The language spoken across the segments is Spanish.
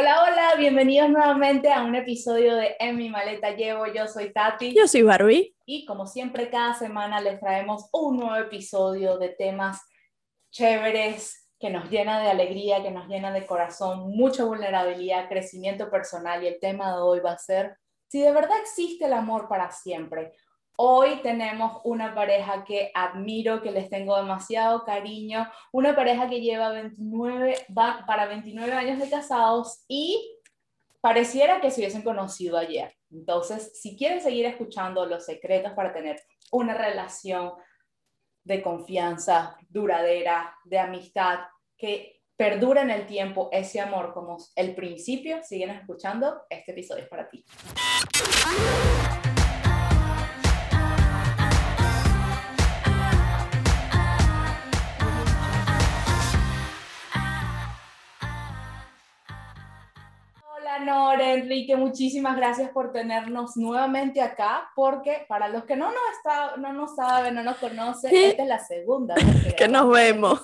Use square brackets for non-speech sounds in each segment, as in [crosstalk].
Hola, hola, bienvenidos nuevamente a un episodio de En mi maleta llevo. Yo soy Tati. Yo soy Barbie. Y como siempre, cada semana les traemos un nuevo episodio de temas chéveres que nos llena de alegría, que nos llena de corazón, mucha vulnerabilidad, crecimiento personal. Y el tema de hoy va a ser si de verdad existe el amor para siempre. Hoy tenemos una pareja que admiro, que les tengo demasiado cariño, una pareja que lleva 29, va para 29 años de casados y pareciera que se hubiesen conocido ayer. Entonces, si quieren seguir escuchando los secretos para tener una relación de confianza duradera, de amistad, que perdura en el tiempo ese amor como el principio, siguen escuchando, este episodio es para ti. Nora, Enrique, muchísimas gracias por tenernos nuevamente acá, porque para los que no nos, está, no nos saben, no nos conocen, esta es la segunda vez [laughs] que, nos vemos.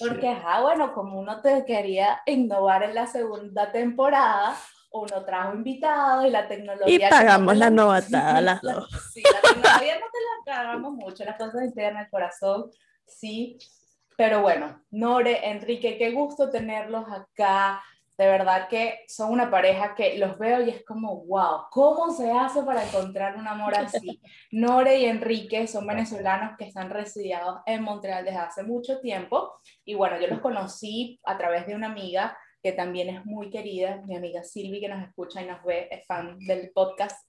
Porque, ah, bueno, como uno te quería innovar en la segunda temporada, uno trajo invitado y la tecnología... Y pagamos la novatada [laughs] las dos. Sí, la tecnología no te la pagamos mucho, las cosas internas el corazón, sí. Pero bueno, Nore, Enrique, qué gusto tenerlos acá de verdad que son una pareja que los veo y es como, wow, ¿cómo se hace para encontrar un amor así? [laughs] Nore y Enrique son venezolanos que están resididos en Montreal desde hace mucho tiempo y bueno, yo los conocí a través de una amiga que también es muy querida, mi amiga Silvi que nos escucha y nos ve, es fan del podcast.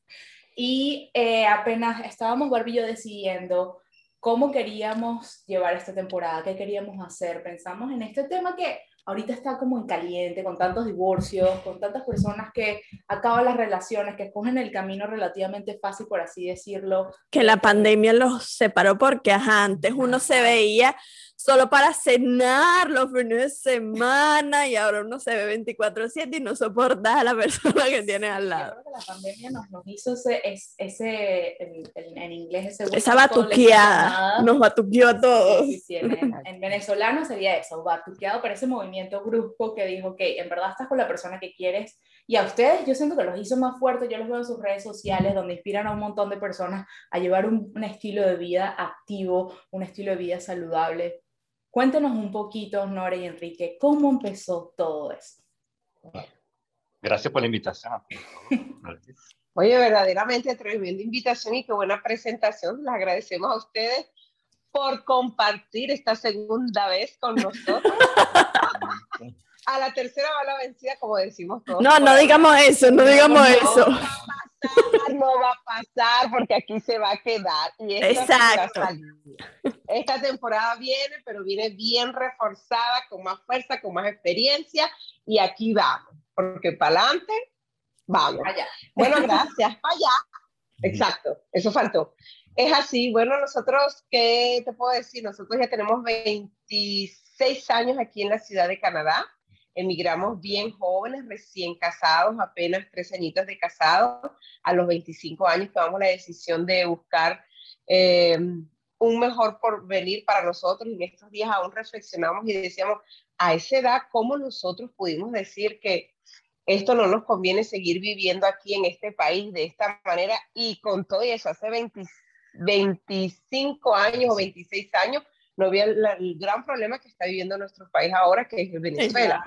Y eh, apenas estábamos Barbillo decidiendo cómo queríamos llevar esta temporada, qué queríamos hacer, pensamos en este tema que ahorita está como en caliente, con tantos divorcios, con tantas personas que acaban las relaciones, que escogen el camino relativamente fácil, por así decirlo. Que la pandemia los separó porque antes uno se veía solo para cenar los fines de semana y ahora uno se ve 24/7 y no soporta a la persona que tiene al lado. Yo creo que la pandemia nos, nos hizo ese, ese en, en, inglés, ese esa batuqueada, nos batuqueó a todos. Sí, sí, en, en, venezolano sería eso, batuqueado, pero ese movimiento brusco que dijo que en verdad estás con la persona que quieres y a ustedes yo siento que los hizo más fuertes, yo los veo en sus redes sociales donde inspiran a un montón de personas a llevar un, un estilo de vida activo, un estilo de vida saludable Cuéntenos un poquito, Nora y Enrique, cómo empezó todo eso. Gracias por la invitación. Oye, verdaderamente tremenda invitación y qué buena presentación. Les agradecemos a ustedes por compartir esta segunda vez con nosotros. [laughs] a la tercera va la vencida, como decimos todos. No, no digamos eso, no digamos eso no va a pasar porque aquí se va a quedar. Y Exacto. Esta temporada viene, pero viene bien reforzada, con más fuerza, con más experiencia, y aquí vamos, porque para adelante, vamos. Allá. Bueno, [laughs] gracias, para allá. Exacto, eso faltó. Es así, bueno, nosotros, ¿qué te puedo decir? Nosotros ya tenemos 26 años aquí en la ciudad de Canadá emigramos bien jóvenes, recién casados, apenas tres añitos de casados, a los 25 años tomamos la decisión de buscar eh, un mejor porvenir para nosotros y en estos días aún reflexionamos y decíamos, a esa edad, ¿cómo nosotros pudimos decir que esto no nos conviene seguir viviendo aquí en este país de esta manera? Y con todo eso, hace 25 años o 26 años, no había el gran problema que está viviendo nuestro país ahora, que es Venezuela.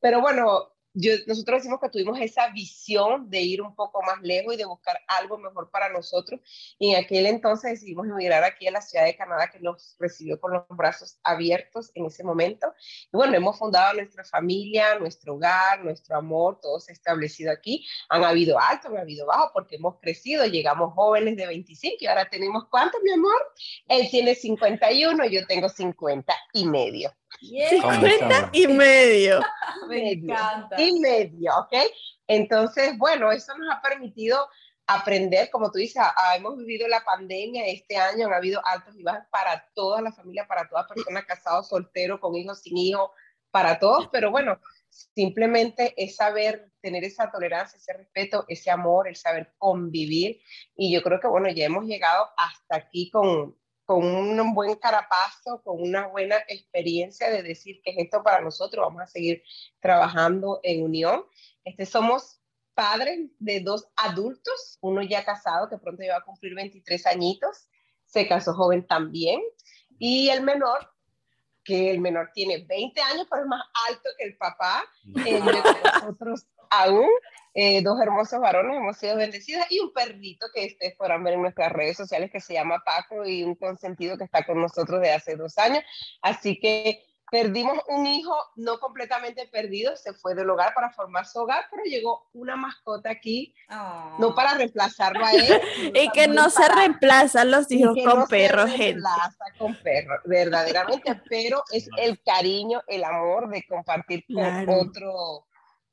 Pero bueno, nosotros decimos que tuvimos esa visión de ir un poco más lejos y de buscar algo mejor para nosotros. Y en aquel entonces decidimos emigrar aquí a la ciudad de Canadá, que nos recibió con los brazos abiertos en ese momento. Y bueno, hemos fundado nuestra familia, nuestro hogar, nuestro amor, todo se ha establecido aquí. Han habido altos, han habido bajos, porque hemos crecido, llegamos jóvenes de 25 y ahora tenemos, ¿cuánto, mi amor? Él tiene 51, yo tengo 50 y medio. 50 y medio. [laughs] Me encanta. Y medio, ¿ok? Entonces, bueno, eso nos ha permitido aprender, como tú dices, hemos vivido la pandemia este año, han habido altos y bajos para toda la familia, para todas personas casadas, solteros, con hijos, sin hijos, para todos, pero bueno, simplemente es saber tener esa tolerancia, ese respeto, ese amor, el saber convivir. Y yo creo que, bueno, ya hemos llegado hasta aquí con, con un buen carapazo, con una buena experiencia de decir que es esto para nosotros, vamos a seguir trabajando en unión. Este, somos padres de dos adultos, uno ya casado que pronto ya a cumplir 23 añitos, se casó joven también, y el menor, que el menor tiene 20 años, pero es más alto que el papá, eh, nosotros aún, eh, dos hermosos varones, hemos sido bendecidas, y un perrito que ustedes podrán ver en nuestras redes sociales que se llama Paco y un consentido que está con nosotros de hace dos años. Así que perdimos un hijo no completamente perdido, se fue del hogar para formar su hogar, pero llegó una mascota aquí, no Oh. para reemplazarlo a él. [laughs] Y que no se para- reemplazan los hijos con no se perros, gente. reemplaza con perros, verdaderamente, [laughs] pero es el cariño, el amor de compartir con Claro. otro,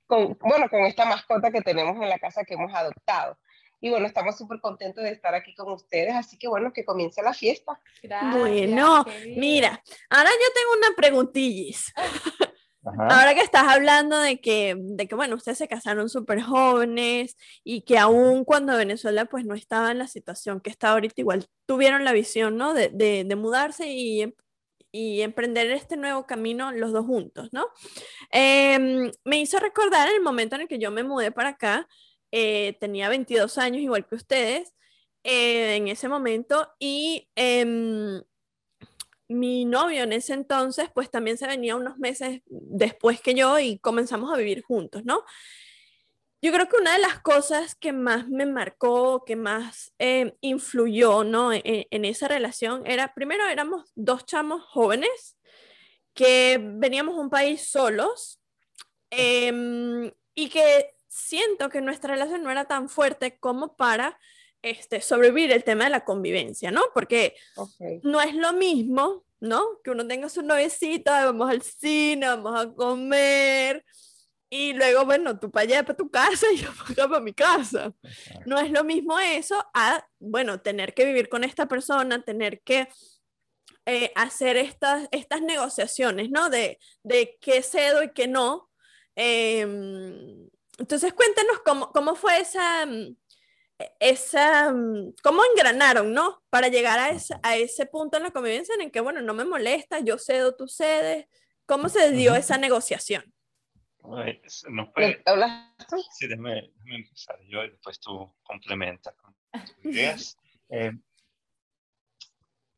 con, bueno, con esta mascota que tenemos en la casa que hemos adoptado. Y bueno, estamos súper contentos de estar aquí con ustedes, así que bueno, que comience la fiesta. Gracias, Bueno. Mira, ahora yo tengo una preguntillis. [laughs] Ajá. Ahora que estás hablando de que, de que, bueno, ustedes se casaron súper jóvenes y que aún cuando Venezuela pues no estaba en la situación que está ahorita, igual tuvieron la visión, ¿no? De, de, de mudarse y, y emprender este nuevo camino los dos juntos, ¿no? Em, me hizo recordar el momento en el que yo me mudé para acá, eh, tenía 22 años igual que ustedes eh, en ese momento y... em, mi novio en ese entonces, pues también se venía unos meses después que yo y comenzamos a vivir juntos, ¿no? Yo creo que una de las cosas que más me marcó, que más eh, influyó, ¿no? En, en esa relación era, primero éramos dos chamos jóvenes que veníamos a un país solos em, y que siento que nuestra relación no era tan fuerte como para este, sobrevivir el tema de la convivencia, ¿no? Porque Okay. no es lo mismo, ¿no? Que uno tenga su novecito, vamos al cine, vamos a comer, y luego, bueno, tú para allá, para tu casa, [laughs] y yo para acá, para mi casa. No es lo mismo eso a, bueno, tener que vivir con esta persona, tener que eh, hacer estas, estas negociaciones, ¿no? De, de qué cedo y qué no. Em, entonces, cuéntenos cómo, cómo fue esa, mm, esa, mm, cómo engranaron, ¿no? Para llegar a ese, a ese punto en la convivencia en el que, bueno, no me molesta, yo cedo, tú cedes. ¿Cómo se dio esa negociación? No fue, ¿Hablas tú? sí, déjame, déjame empezar yo y después tú complementas con tus ideas. [laughs] Eh,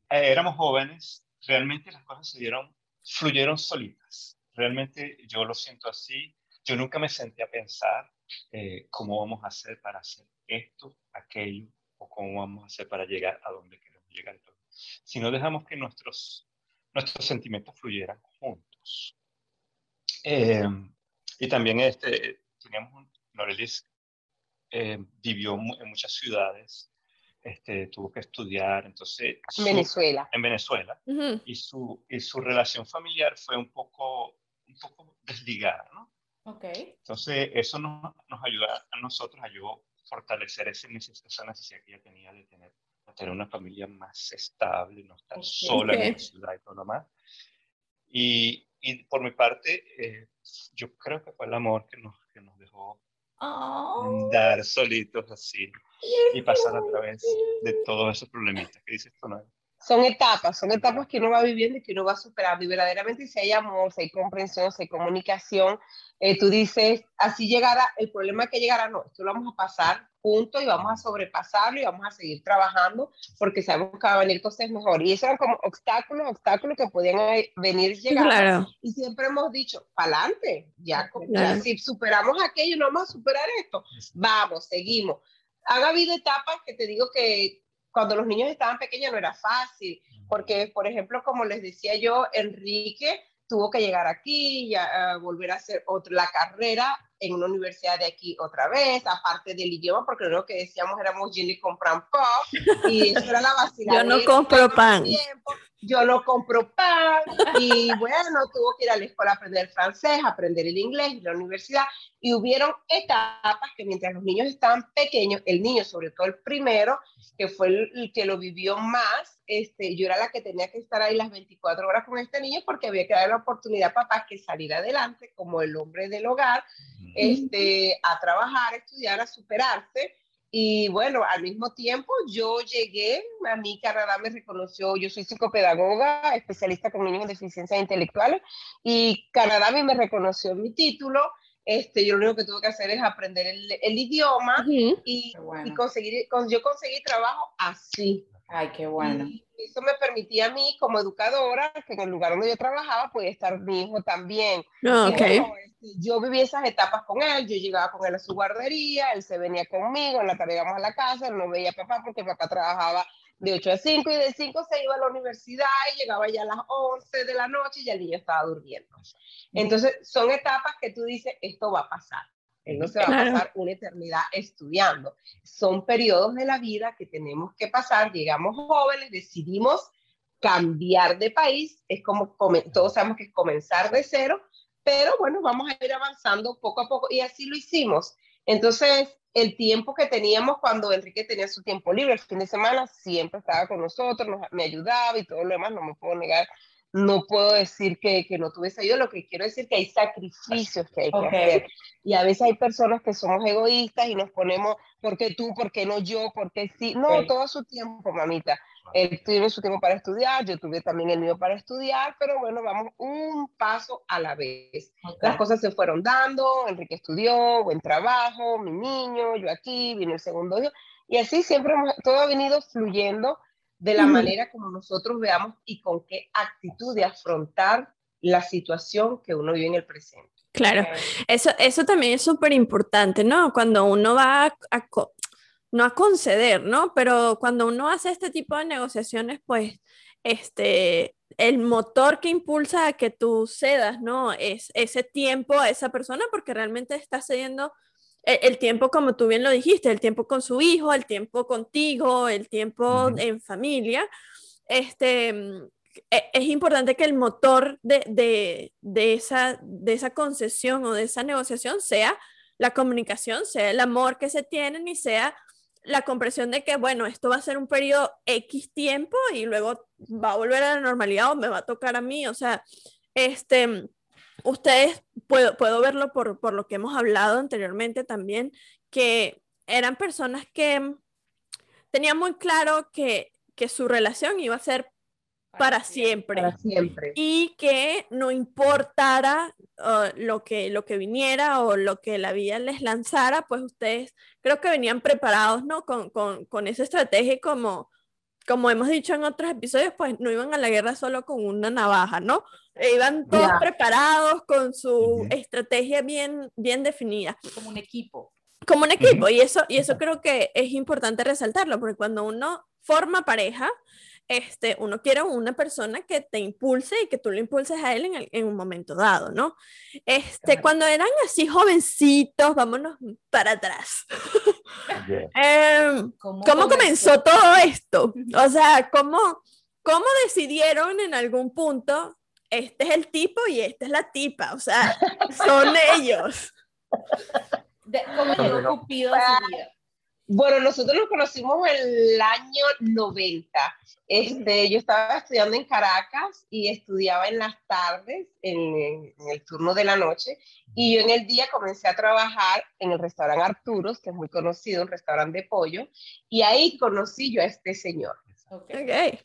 eh, éramos jóvenes, realmente las cosas se dieron, fluyeron solitas. Realmente yo lo siento así. Yo nunca me senté a pensar eh, cómo vamos a hacer para hacer esto, aquello, o cómo vamos a hacer para llegar a donde queremos llegar. Si no dejamos que nuestros, nuestros sentimientos fluyeran juntos. Eh, y también este, teníamos un, Norelis eh, vivió en muchas ciudades, este, tuvo que estudiar, entonces su- Venezuela. en Venezuela Ujú. y su, y su relación familiar fue un poco, un poco desligada, ¿no? Ok. Entonces eso nos, nos ayuda a nosotros a yo fortalecer ese neces- esa necesidad que ella tenía de tener, de tener una familia más estable, no estar Ok. sola en [laughs] la ciudad y todo lo más. Y, y por mi parte, eh, yo creo que fue el amor que nos, que nos dejó Oh, andar solitos así y pasar a través de todos esos problemitas que dices tú, ¿no? Son etapas, son etapas que uno va viviendo y que uno va superando. Y verdaderamente si hay amor, si hay comprensión, si hay comunicación, eh, tú dices, así llegará, el problema que llegará, no, esto lo vamos a pasar juntos y vamos a sobrepasarlo y vamos a seguir trabajando porque sabemos que va a venir cosas mejor. Y esos eran como obstáculos, obstáculos que podían eh, venir llegando. Claro. Y siempre hemos dicho, para adelante, ya, co- ya Claro. si superamos aquello, no vamos a superar esto. Vamos, seguimos. Han habido etapas que te digo que cuando los niños estaban pequeños no era fácil, porque, por ejemplo, como les decía yo, Enrique tuvo que llegar aquí y a, a volver a hacer otra, la carrera en una universidad de aquí otra vez, aparte del idioma, porque lo que decíamos éramos Jenny compran pop, y eso era la [laughs] vacilada. Yo no compro pan. Yo no compro pan, y bueno, tuvo que ir a la escuela a aprender francés, aprender el inglés, y la universidad, y hubieron etapas que mientras los niños estaban pequeños, el niño, sobre todo el primero, que fue el, que lo vivió más, este, yo era la que tenía que estar ahí las 24 horas con este niño porque había que darle la oportunidad a papá que salir adelante como el hombre del hogar, este, a trabajar, a estudiar, a superarse. Y bueno, al mismo tiempo yo llegué, a mí Canadá me reconoció, yo soy psicopedagoga, especialista con niños con deficiencias intelectuales, y Canadá a mí me reconoció mi título. Este, yo lo único que tuve que hacer es aprender el, el idioma y, y, conseguir, yo conseguí trabajo así. Ay, qué bueno. Y eso me permitía a mí, como educadora, que en el lugar donde yo trabajaba podía estar mi hijo también. Oh, okay. Este, yo viví esas etapas con él, yo llegaba con él a su guardería, él se venía conmigo, en la tarde íbamos a la casa, él no veía a papá porque papá trabajaba de 8 a 5 y de 5 se iba a la universidad y llegaba ya a las 11 de la noche y ya el niño estaba durmiendo. Entonces, son etapas que tú dices, esto va a pasar. Él no se va a pasar una eternidad estudiando. Son periodos de la vida que tenemos que pasar. Llegamos jóvenes, decidimos cambiar de país. Es como, todos sabemos que es comenzar de cero, pero bueno, vamos a ir avanzando poco a poco y así lo hicimos. Entonces, el tiempo que teníamos cuando Enrique tenía su tiempo libre, el fin de semana, siempre estaba con nosotros, me ayudaba y todo lo demás, no me puedo negar no puedo decir que, que, no tuviese ayuda, lo que quiero decir que hay sacrificios que hay que hacer. Y a veces hay personas que somos egoístas y nos ponemos, ¿por qué tú? ¿Por qué no yo? ¿Por qué sí? No, todo su tiempo, mamita. Él tuvo su tiempo para estudiar, yo tuve también el mío para estudiar, pero bueno, vamos un paso a la vez. Las cosas se fueron dando, Enrique estudió, buen trabajo, mi niño, yo aquí, vino el segundo hijo, y así siempre todo ha venido fluyendo de la manera como nosotros veamos y con qué actitud de afrontar la situación que uno vive en el presente. Claro, eso, eso también es súper importante, ¿no? Cuando uno va a, no a conceder, ¿no? Pero cuando uno hace este tipo de negociaciones, pues, este, el motor que impulsa a que tú cedas, ¿no? Es ese tiempo a esa persona porque realmente está cediendo el, tiempo, como tú bien lo dijiste, el tiempo con su hijo, el tiempo contigo, el tiempo en familia, este, e, es importante que el motor de, de, de, esa, de esa concesión o de esa negociación sea la comunicación, sea el amor que se tienen y sea la comprensión de que, bueno, esto va a ser un periodo X tiempo y luego va a volver a la normalidad o me va a tocar a mí, o sea, este ustedes, puedo, puedo verlo por, por lo que hemos hablado anteriormente también, que eran personas que tenían muy claro que, que su relación iba a ser para, siempre. Para siempre. Y que no importara uh, lo, que, lo que viniera o lo que la vida les lanzara, pues ustedes creo que venían preparados, ¿no? Con, con, con esa estrategia como, como hemos dicho en otros episodios, pues no iban a la guerra solo con una navaja, ¿no? E iban todos preparados con su estrategia bien, bien definida. Como un equipo. Como un equipo, y, eso, y eso creo que es importante resaltarlo, porque cuando uno forma pareja, este, uno quiere una persona que te impulse y que tú lo impulses a él en, en un momento dado, ¿no? Este, Cuando eran así jovencitos, vámonos para atrás. [laughs] Em, ¿Cómo, comenzó? todo esto? O sea, ¿cómo, ¿cómo decidieron en algún punto este es el tipo y esta es la tipa, o sea, son [laughs] ellos. ¿Cómo llegó Cupido a su vida? Bueno, nosotros nos conocimos en el año 90. Este, yo estaba estudiando en Caracas y estudiaba en las tardes, en, en, el turno de la noche, y yo en el día comencé a trabajar en el restaurante Arturos, que es muy conocido, un restaurante de pollo, y ahí conocí yo a este señor. Okay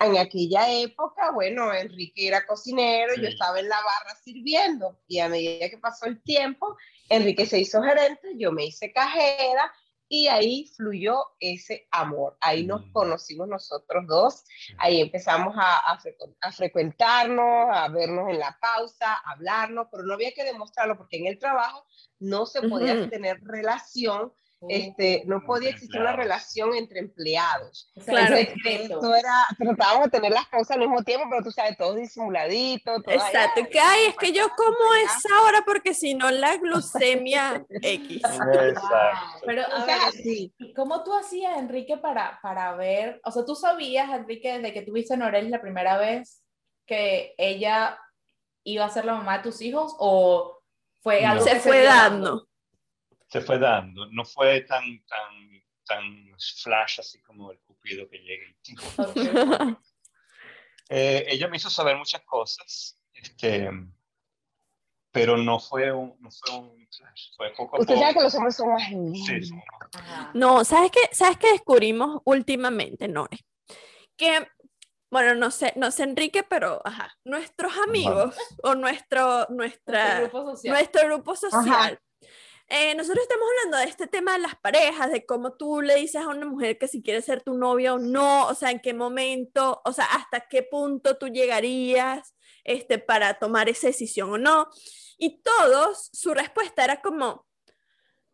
en aquella época, bueno, Enrique era cocinero, yo estaba en la barra sirviendo y a medida que pasó el tiempo, Enrique se hizo gerente, yo me hice cajera y ahí fluyó ese amor. Ahí nos mm. conocimos nosotros dos, ahí empezamos a, a, frecuentarnos, a vernos en la pausa, a hablarnos, pero no había que demostrarlo porque en el trabajo no se podía tener relación este, no podía existir una relación entre empleados. Claro, esto era, tratábamos de tener las cosas al mismo tiempo, pero tú sabes, todo disimuladito. Todo Exacto, que hay, es que yo como es ahora porque si no la glucemia [laughs] X. Exacto. Pero a ver, ¿cómo tú hacías, Enrique, para, para ver, o sea, tú sabías, Enrique, desde que tuviste a Norel la primera vez, que ella iba a ser la mamá de tus hijos o fue algo se fue dando? Se fue dando. No fue tan, tan, tan flash así como el cupido que llega [laughs] eh, ella me hizo saber muchas cosas, este, pero no fue un, no fue un flash, fue poco a Usted poco. sabe que los hombres son más Sí, sí. No, ¿sabes qué? ¿Sabes qué descubrimos últimamente, Nore? Que, bueno, no sé, no sé, Enrique, pero, ajá, nuestros amigos o nuestro, nuestra, Nuestro grupo social. nuestro grupo social. Eh, nosotros estamos hablando de este tema de las parejas, de cómo tú le dices a una mujer que si quiere ser tu novia o no, o sea, en qué momento, o sea, hasta qué punto tú llegarías este, para tomar esa decisión o no. Y todos, su respuesta era como,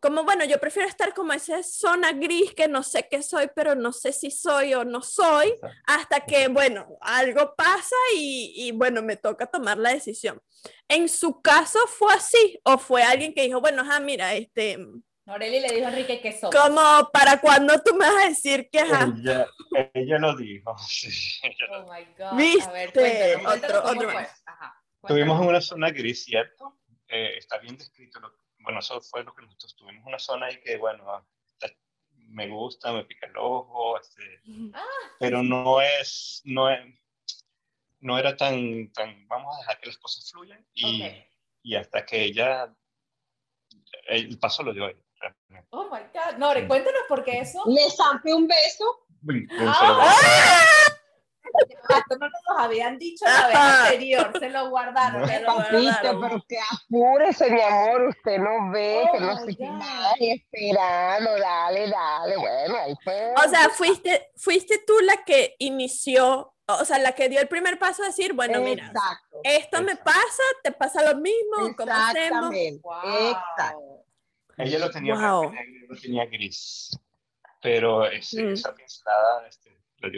como, bueno, yo prefiero estar como esa zona gris que no sé qué soy, pero no sé si soy o no soy, hasta que, bueno, algo pasa y, y, bueno, me toca tomar la decisión. ¿En su caso fue así? ¿O fue alguien que dijo, bueno, ah, mira, este, Noreli le dijo a Enrique que somos. como, ¿para cuándo tú me vas a decir que, ajá? Ella, ella lo dijo, [laughs] sí, ella lo Oh my God. A Viste, ver, cuéntanos, cuéntanos otro- más. Ajá, Estuvimos en una zona gris, ¿cierto? Eh, está bien descrito. lo- bueno, eso fue lo que nosotros tuvimos. Una zona ahí que, bueno, ah, está- me gusta, me pica el ojo, este, Ah. pero no es, no es, no era tan, tan, vamos a dejar que las cosas fluyan y, y hasta que ella, el paso lo dio ella. realmente. Oh my God. Nore, cuéntanos por qué eso. Le zampé un beso. Ah. Esto no nos lo habían dicho la vez anterior, se lo guardaron. No. se lo Papito, guardaron. pero que apúrese, mi amor. Usted no ve, Oh que no nada, y esperando, dale, dale. Bueno, ahí fue. O sea, fuiste, fuiste tú la que inició, o sea, la que dio el primer paso a decir, bueno, mira, Exacto. esto me pasa, te pasa lo mismo, ¿cómo hacemos? Exactamente. Wow. Exacto. Ella lo tenía Wow. negro, lo tenía gris. Pero ese, Mm. esa pincelada este,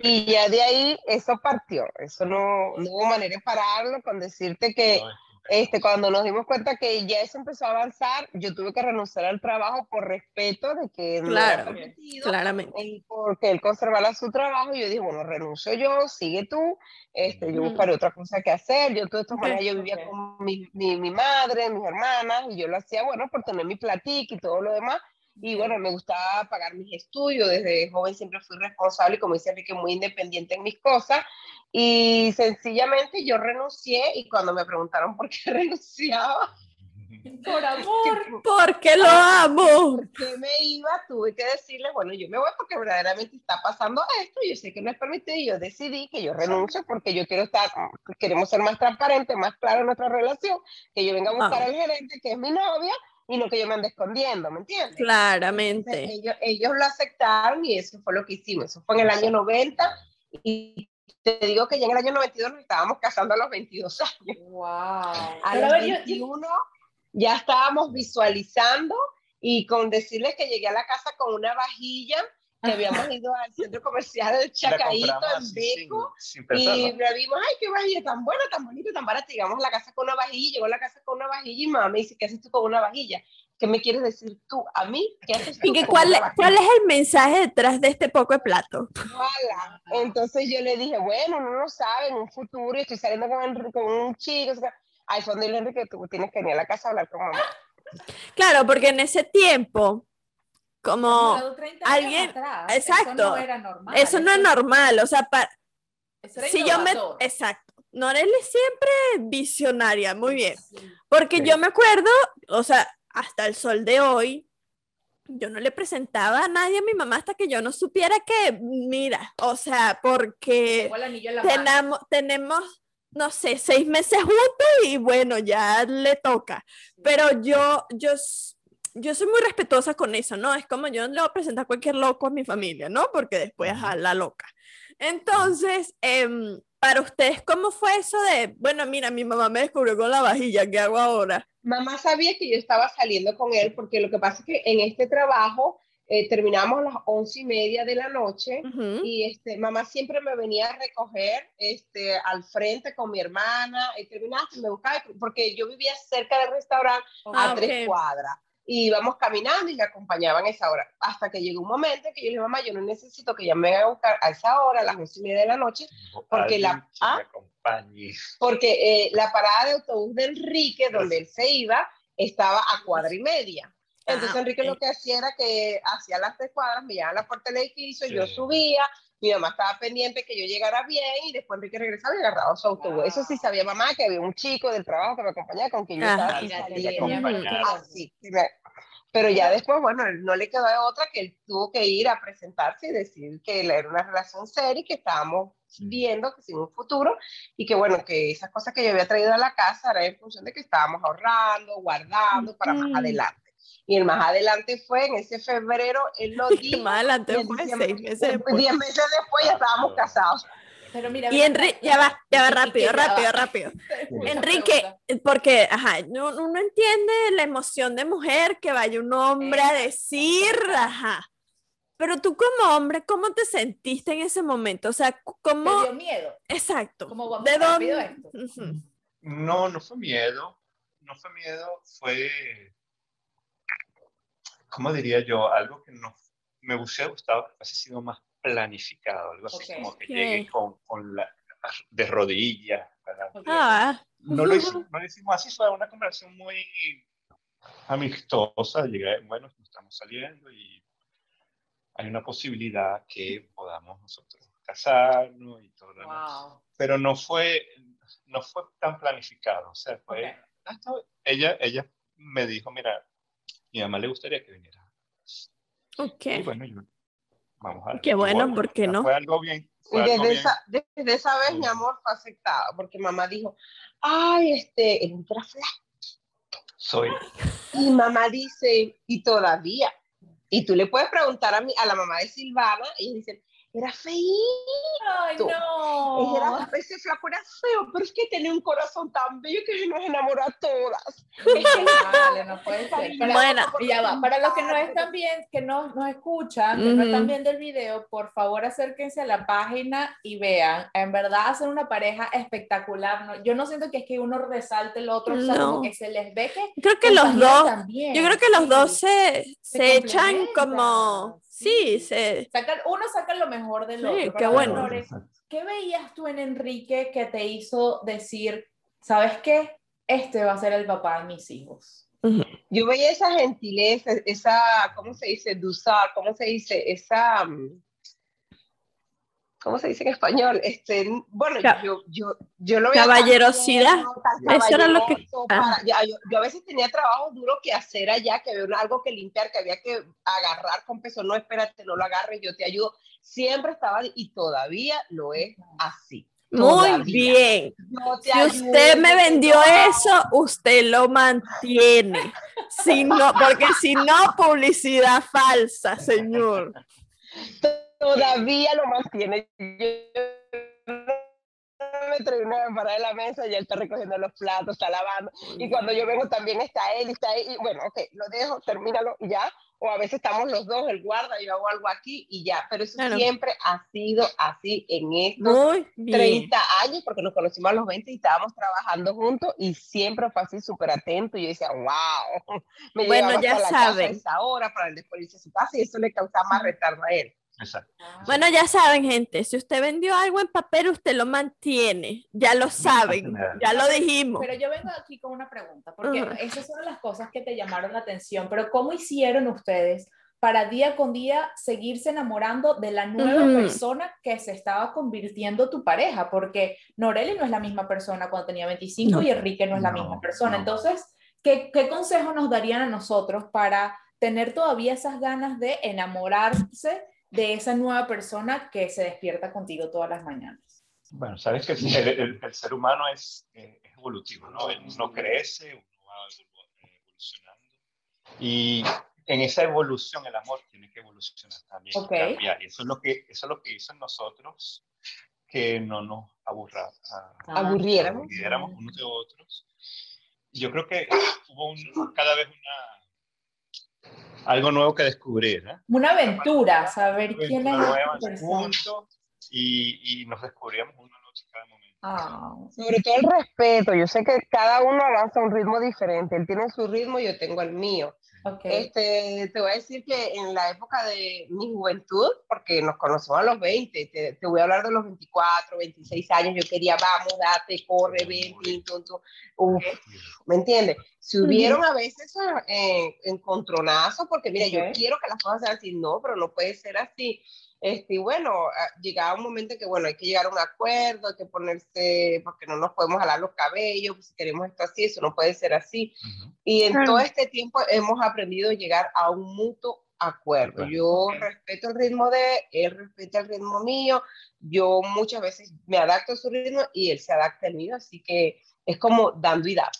Y ya de ahí eso partió. Eso no, no hubo manera de pararlo con decirte que No, este, cuando nos dimos cuenta que ya eso empezó a avanzar, yo tuve que renunciar al trabajo por respeto de que no Claro, permitido. Claramente. y porque él conservara su trabajo, y yo dije, bueno, renuncio yo, sigue tú, este, yo buscaré otra cosa que hacer, yo todas estas maneras yo vivía con mi, mi, mi madre, mis hermanas, y yo lo hacía, bueno, por tener mi platica y todo lo demás, y bueno, me gustaba pagar mis estudios, desde joven siempre fui responsable, y como dice Enrique, muy independiente en mis cosas, y sencillamente yo renuncié, y cuando me preguntaron por qué [laughs] renunciaba, Por amor. Porque lo amo. que me iba, tuve que decirle, bueno, yo me voy porque verdaderamente está pasando esto, yo sé que no es permitido y yo decidí que yo renuncio porque yo quiero estar, queremos ser más transparentes, más claros en nuestra relación, que yo venga a buscar Ah. al gerente que es mi novia y no que yo me ande escondiendo, ¿me entiendes? Entonces, Claramente. ellos, ellos lo aceptaron y eso fue lo que hicimos, eso fue en el año 90 y te digo que ya en el año 92 nos estábamos casando a los 22 años. Wow. A Pero los yo- yo- 21 ya estábamos visualizando y con decirles que llegué a la casa con una vajilla que [laughs] habíamos ido al centro comercial del Chacaíto en Beco sin, sin y la vimos, ay, qué vajilla tan buena, tan bonita, tan barata. Llegamos a la casa con una vajilla, llegó a la casa con una vajilla y mamá me dice, ¿qué haces tú con una vajilla? ¿Qué me quieres decir tú a mí? ¿Qué haces [laughs] tú ¿Y que con cuál, una cuál es el mensaje detrás de este poco de plato? Ojalá. Entonces yo le dije, bueno, uno no sabe, en un futuro, y estoy saliendo con, con un chico. o sea, donde le dije, Enrique, tú tienes que venir a la casa a hablar con mamá. Claro, porque en ese tiempo, como Estamos hablando 30 años alguien- atrás, exacto. Eso no era normal. eso no es normal, o sea, pa- eso era si yo me, exacto, Noreli es siempre visionaria, muy bien, porque Sí. yo me acuerdo, o sea, hasta el sol de hoy, yo no le presentaba a nadie a mi mamá hasta que yo no supiera que, mira, o sea, porque tenemos, tenemos, no sé, seis meses juntos y bueno, ya le toca. Pero yo, yo, yo soy muy respetuosa con eso, ¿no? Es como yo no le voy a presentar a cualquier loco a mi familia, ¿no? Porque después a la loca. Entonces, em, para ustedes, ¿cómo fue eso de, bueno, mira, mi mamá me descubrió con la vajilla, ¿qué hago ahora? Mamá sabía que yo estaba saliendo con él porque lo que pasa es que en este trabajo eh, terminamos a las once y media de la noche Ujú. y este, mamá siempre me venía a recoger este, al frente con mi hermana y terminaste, me buscaba porque yo vivía cerca del restaurante Ah, a ok. tres cuadras. Y íbamos caminando y me acompañaban a esa hora. Hasta que llegó un momento en que yo le dije, mamá, yo no necesito que ella me venga a buscar a esa hora, a las once y media de la noche, porque la- ¿ah? porque eh, la parada de autobús de Enrique, donde él se iba, estaba a cuadra y media. Entonces Ah, Enrique ok. lo que hacía era que hacía las tres cuadras, me llevaba a la puerta del edificio, yo Sí. subía, mi mamá estaba pendiente que yo llegara bien y después Enrique regresaba y agarraba su autobús. Eso sí sabía mamá que había un chico del trabajo que me acompañaba con quien yo estaba así, pero ya después, bueno, no le quedó otra que él tuvo que ir a presentarse y decir que era una relación seria y que estábamos viendo que sin un futuro y que bueno, que esas cosas que yo había traído a la casa era en función de que estábamos ahorrando, guardando para más adelante. Y el más adelante fue en ese febrero, él lo [laughs] dijo. más adelante fue seis meses después. Diez meses después ya estábamos casados. Pero mira, y Enrique, ya va, ya va rápido, rápido, rápido. [laughs] Enrique, porque, ajá, uno entiende la emoción de mujer que vaya un hombre a decir, ajá. Pero tú como hombre, ¿cómo te sentiste en ese momento? O sea, ¿cómo... ¿Te dio miedo? Exacto. ¿Cómo ¿De dónde? Esto? No, no fue miedo. No fue miedo, fue, ¿cómo diría yo? Algo que no me hubiese gustado que hubiese sido más planificado, algo así como que llegue con, con la, de rodillas. Ah. No, lo hicimos, [laughs] no lo hicimos así, fue una conversación muy amistosa. Llegué, bueno, estamos saliendo y hay una posibilidad que podamos nosotros casarnos y todo lo demás. Pero no fue, no fue tan planificado. O sea, fue, ella, ella me dijo, mira, mi mamá le gustaría que viniera. Ok. Y bueno, yo Vamos a ver. Qué bueno, ¿por qué no? Fue algo bien. y desde, Esa, desde esa vez, mi amor, fue aceptado, porque mamá dijo, ay, este, el ultra Soy. Y mamá dice, y todavía. Y tú le puedes preguntar a, mi, a la mamá de Silvana, y dice, era feíto. Ay, no. Era, ese flaco era feo, pero es que tenía un corazón tan bello que nos enamoró a todas. vale, no puede ser. Para, bueno, ya va. Para los que no están bien, que no nos escuchan, que no están viendo el video, por favor acérquense a la página y vean. En verdad hacen una pareja espectacular. ¿no? Yo no siento que es que uno resalte el otro, o sea, como que se les ve que. Creo que los dos. También. Yo creo que los dos se, se, se echan como Sí, se... uno saca lo mejor del sí, otro. Qué bueno. ¿Qué veías tú en Enrique que te hizo decir, sabes qué? Este va a ser el papá de mis hijos. Yo veía esa gentileza, esa, ¿cómo se dice? Dusar, ¿cómo se dice? Esa, mm, ¿cómo se dice en español? Este, bueno, yo, yo, yo lo Caballerosidad. Eso era lo que... Ah. yo, a veces tenía trabajo duro que hacer allá, que había algo que limpiar, que había que agarrar con peso. No, espérate, no lo agarres, yo te ayudo. Siempre estaba y todavía lo es así. Muy bien. Si usted me vendió eso, usted lo mantiene. Si no, porque si no, publicidad falsa, señor [laughs] todavía lo mantiene. Yo me trae una para de la mesa y él está recogiendo los platos, está lavando. Y cuando yo vengo también está él y está ahí. Y bueno, ok, lo dejo, termínalo y ya. O a veces estamos los dos, el guarda, yo hago algo aquí y ya. Pero eso siempre ha sido así en estos 30 años, porque nos conocimos a los 20 y estábamos trabajando juntos y siempre fue así súper atento. Y yo decía, wow, [laughs] me bueno, ya saben. a esa hora para después irse a su casa y eso le causaba más retardo a él. Ah. Bueno, ya saben, gente, si usted vendió algo en papel, usted lo mantiene. Ya lo saben, ya lo dijimos. Pero yo vengo aquí con una pregunta, porque esas son las cosas que te llamaron la atención, pero ¿cómo hicieron ustedes para día con día seguirse enamorando de la nueva persona que se estaba convirtiendo tu pareja? Porque Noreli no es la misma persona cuando tenía 25 y Enrique no es la misma persona. Entonces, ¿qué, ¿qué consejo nos darían a nosotros para tener todavía esas ganas de enamorarse? De esa nueva persona que se despierta contigo todas las mañanas? Bueno, sabes que el, el, ser humano es, eh, es, evolutivo, ¿no? Uno crece, uno va evolucionando. Y en esa evolución el amor tiene que evolucionar también. Y eso es, lo que, eso es lo que hizo en nosotros, que no nos aburra, ah, aburriéramos. aburriéramos unos de otros. yo creo que hubo un, cada vez una algo nuevo que descubrir. ¿eh? Una aventura, saber quién es y, y, nos descubríamos una noche cada momento. Ah. Sobre todo el respeto. Yo sé que cada uno avanza a un ritmo diferente. Él tiene su ritmo, yo tengo el mío. Okay. Este, te voy a decir que en la época de mi juventud, porque nos conocemos a los 20, te, te voy a hablar de los 24, 26 años, yo quería, vamos, date, corre, ven. Uf, ¿me entiendes? Si hubieron a veces eh, encontronazos, porque mira, yo Ok. quiero que las cosas sean así, no, pero no puede ser así. Este, y bueno, ah, llegaba un momento en que, bueno, hay que llegar a un acuerdo, hay que ponerse, porque no nos podemos jalar los cabellos, pues, si queremos esto así, eso no puede ser así. Y en Claro. todo este tiempo hemos aprendido a llegar a un mutuo acuerdo. Yo respeto el ritmo de él, respeta el ritmo mío, yo muchas veces me adapto a su ritmo y él se adapta al mío, así que es como dando y dando.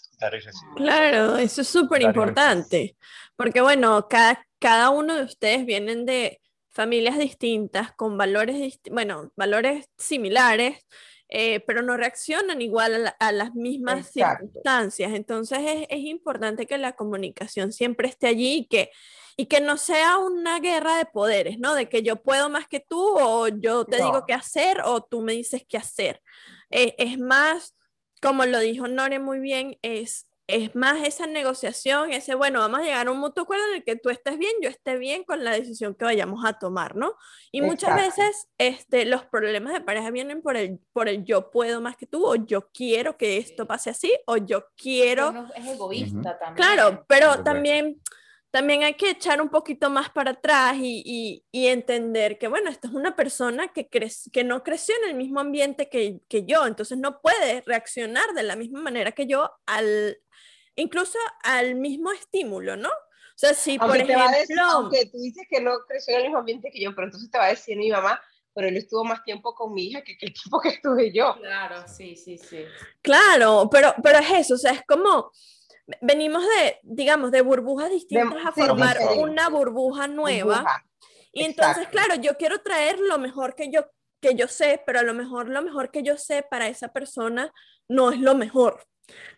Claro, eso es súper importante, porque bueno, cada, cada uno de ustedes vienen de familias distintas, con valores, bueno, valores similares, eh, pero no reaccionan igual a, la- a las mismas Exacto. circunstancias. Entonces es, es importante que la comunicación siempre esté allí y que, y que no sea una guerra de poderes, ¿no? De que yo puedo más que tú o yo te digo No. qué hacer o tú me dices qué hacer. Eh, es más, como lo dijo Nore muy bien, es, es más esa negociación, ese, bueno, vamos a llegar a un mutuo acuerdo en el que tú estés bien, yo esté bien con la decisión que vayamos a tomar, ¿no? Y muchas Exacto. veces este, los problemas de pareja vienen por el, por el yo puedo más que tú, o yo quiero que esto pase así, o yo quiero... Uno es egoísta también. Claro, pero también, también hay que echar un poquito más para atrás y, y- y entender que, bueno, esta es una persona que, crec- que no creció en el mismo ambiente que, que yo, entonces no puede reaccionar de la misma manera que yo al, incluso al mismo estímulo, ¿no? O sea, si por Aunque, a ejemplo... decir, aunque tú dices que no creció en el mismo ambiente que yo, pero entonces te va a decir mi mamá, pero él estuvo más tiempo con mi hija que, que el tiempo que estuve yo. Claro, sí, sí, sí. Claro, pero, pero es eso, o sea, es como venimos de, digamos, de burbujas distintas a sí, formar diferente. una burbuja nueva. Burbuja. Y entonces, Exacto. claro, yo quiero traer lo mejor que yo, que yo sé, pero a lo mejor lo mejor que yo sé para esa persona no es lo mejor.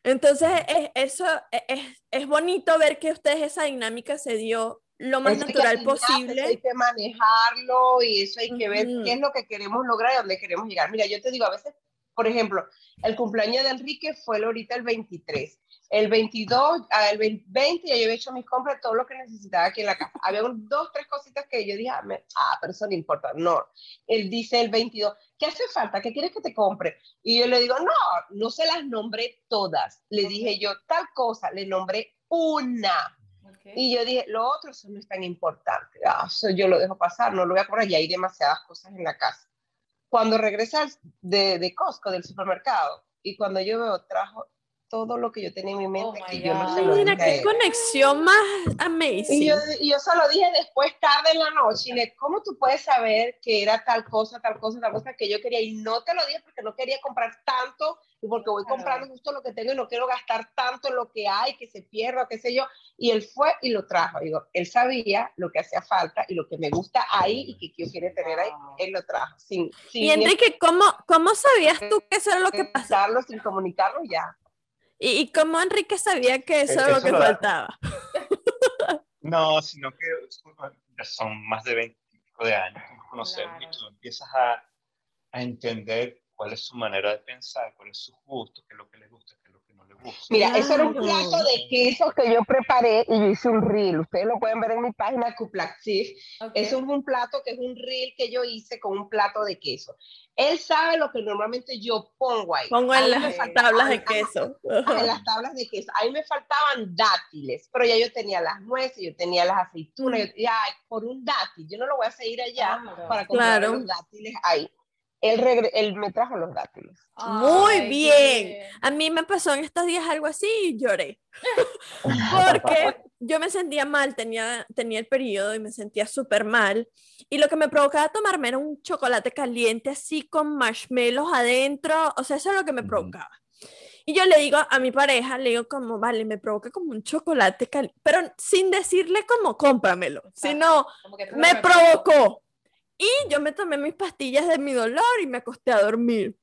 Entonces, es, eso es, es- es bonito ver que ustedes esa dinámica se dio lo más Eso hay natural Hay posible. que manejarlo y eso hay que ver Ujú. qué es lo que queremos lograr y dónde queremos llegar. Mira, yo te digo, a veces, por ejemplo, el cumpleaños de Enrique fue el ahorita el 23. El 22, ah, el 20 ya yo había hecho mis compras, todo lo que necesitaba aquí en la casa. Había dos, tres cositas que yo dije, ah, ah, pero eso no importa. No, él dice el 22, ¿qué hace falta? ¿Qué quieres que te compre? Y yo le digo, no, no se las nombré todas. Le dije yo, tal cosa, le nombré una. Ok. Y yo dije, lo otro eso no es tan importante. Ah, eso yo lo dejo pasar, no lo voy a comprar, ya hay demasiadas cosas en la casa. Cuando regresa al- de, de Costco, del supermercado, y cuando yo veo, trajo todo lo que yo tenía en mi mente, Oh my y yo no se lo Mira dije a qué él. conexión más amazing. Y yo, y yo se lo dije después, tarde en la noche, y le, ¿cómo tú puedes saber que era tal cosa, tal cosa, tal cosa que yo quería? Y no te lo dije porque no quería comprar tanto, y porque voy Claro. comprando justo lo que tengo y no quiero gastar tanto en lo que hay, que se pierda, qué sé yo. Y él fue y lo trajo. Digo, él sabía lo que hacía falta y lo que me gusta ahí y que yo quiero tener ahí, él lo trajo. Sin, sin Y Enrique, ¿cómo, ¿cómo sabías tú que eso era lo que pasaba? sin comunicarlo, ya. ¿Y, y cómo Enrique sabía que eso Eh, era lo eso que lo da- faltaba? [laughs] No, sino que ya son más de 20 y pico de años conocemos Claro. y tú empiezas a, a entender cuál es su manera de pensar, cuál es su gusto, qué es lo que le gusta, qué Mira, eso era un plato de queso que yo preparé y yo hice un reel. Ustedes lo pueden ver en mi página Cuplaxif. Ok. Es un, plato que es un reel que yo hice con un plato de queso. Él sabe lo que normalmente yo pongo ahí. Pongo en las tablas de queso. En las tablas de queso. Ahí me faltaban dátiles, pero ya yo tenía las nueces, yo tenía las aceitunas, yo decía, ay, por un dátil, yo no lo voy a seguir allá Claro. para comprar Claro. los dátiles ahí. Él, regre- él me trajo los dátiles. Muy bien. A mí me pasó en estos días algo así y lloré. [laughs] Porque yo me sentía mal, tenía, tenía el periodo y me sentía súper mal. Y lo que me provocaba tomarme era un chocolate caliente así con marshmallows adentro. O sea, eso es lo que me provocaba. Y yo le digo a mi pareja, le digo como, vale, me provoca como un chocolate caliente, pero sin decirle como, cómpramelo, sino Como que tú me provocó. Y yo me tomé mis pastillas de mi dolor y me acosté a dormir.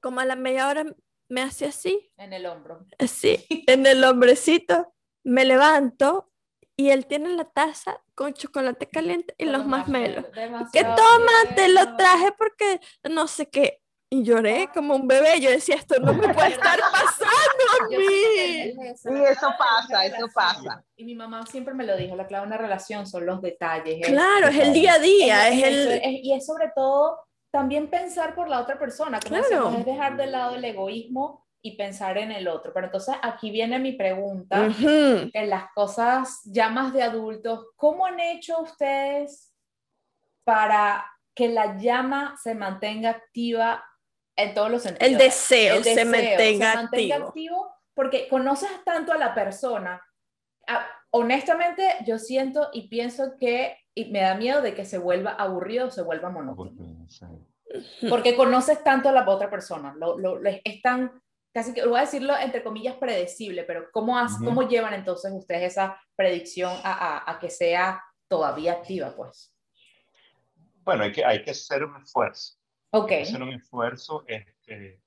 Como a la media hora me hace así, En el hombro. así, en el hombrecito, me levanto y él tiene la taza con chocolate caliente y los marshmallows. Que Demasiado toma, te lo traje porque no sé qué. Y lloré como un bebé. Yo decía, esto no me puede estar [laughs] pasando a mí. la eso pasa, eso pasa. Y mi mamá siempre me lo dijo, la clave de una relación son los detalles. es- Claro, es el día a día, es es- el... es- y es sobre todo también pensar por la otra persona, como Claro. decíamos, es dejar de lado el egoísmo y pensar en el otro. Pero entonces aquí viene mi pregunta, Ujú. en las cosas ya más de adultos, ¿cómo han hecho ustedes para que la llama se mantenga activa en todos los sentidos? El deseo, El se deseo mantenga se mantenga activo. activo porque conoces tanto a la persona. Ah, honestamente, yo siento y pienso que y me da miedo de que se vuelva aburrido o se vuelva monótono. Porque conoces tanto a la otra persona. Lo, lo- lo- es tan, casi que, voy a decirlo entre comillas, predecible, pero ¿cómo, has- Ujú. ¿cómo llevan entonces ustedes esa predicción a, a- a que sea todavía activa, pues? Bueno, hay que, hay que hacer un esfuerzo. Ok, Hay que hacer un esfuerzo. Este,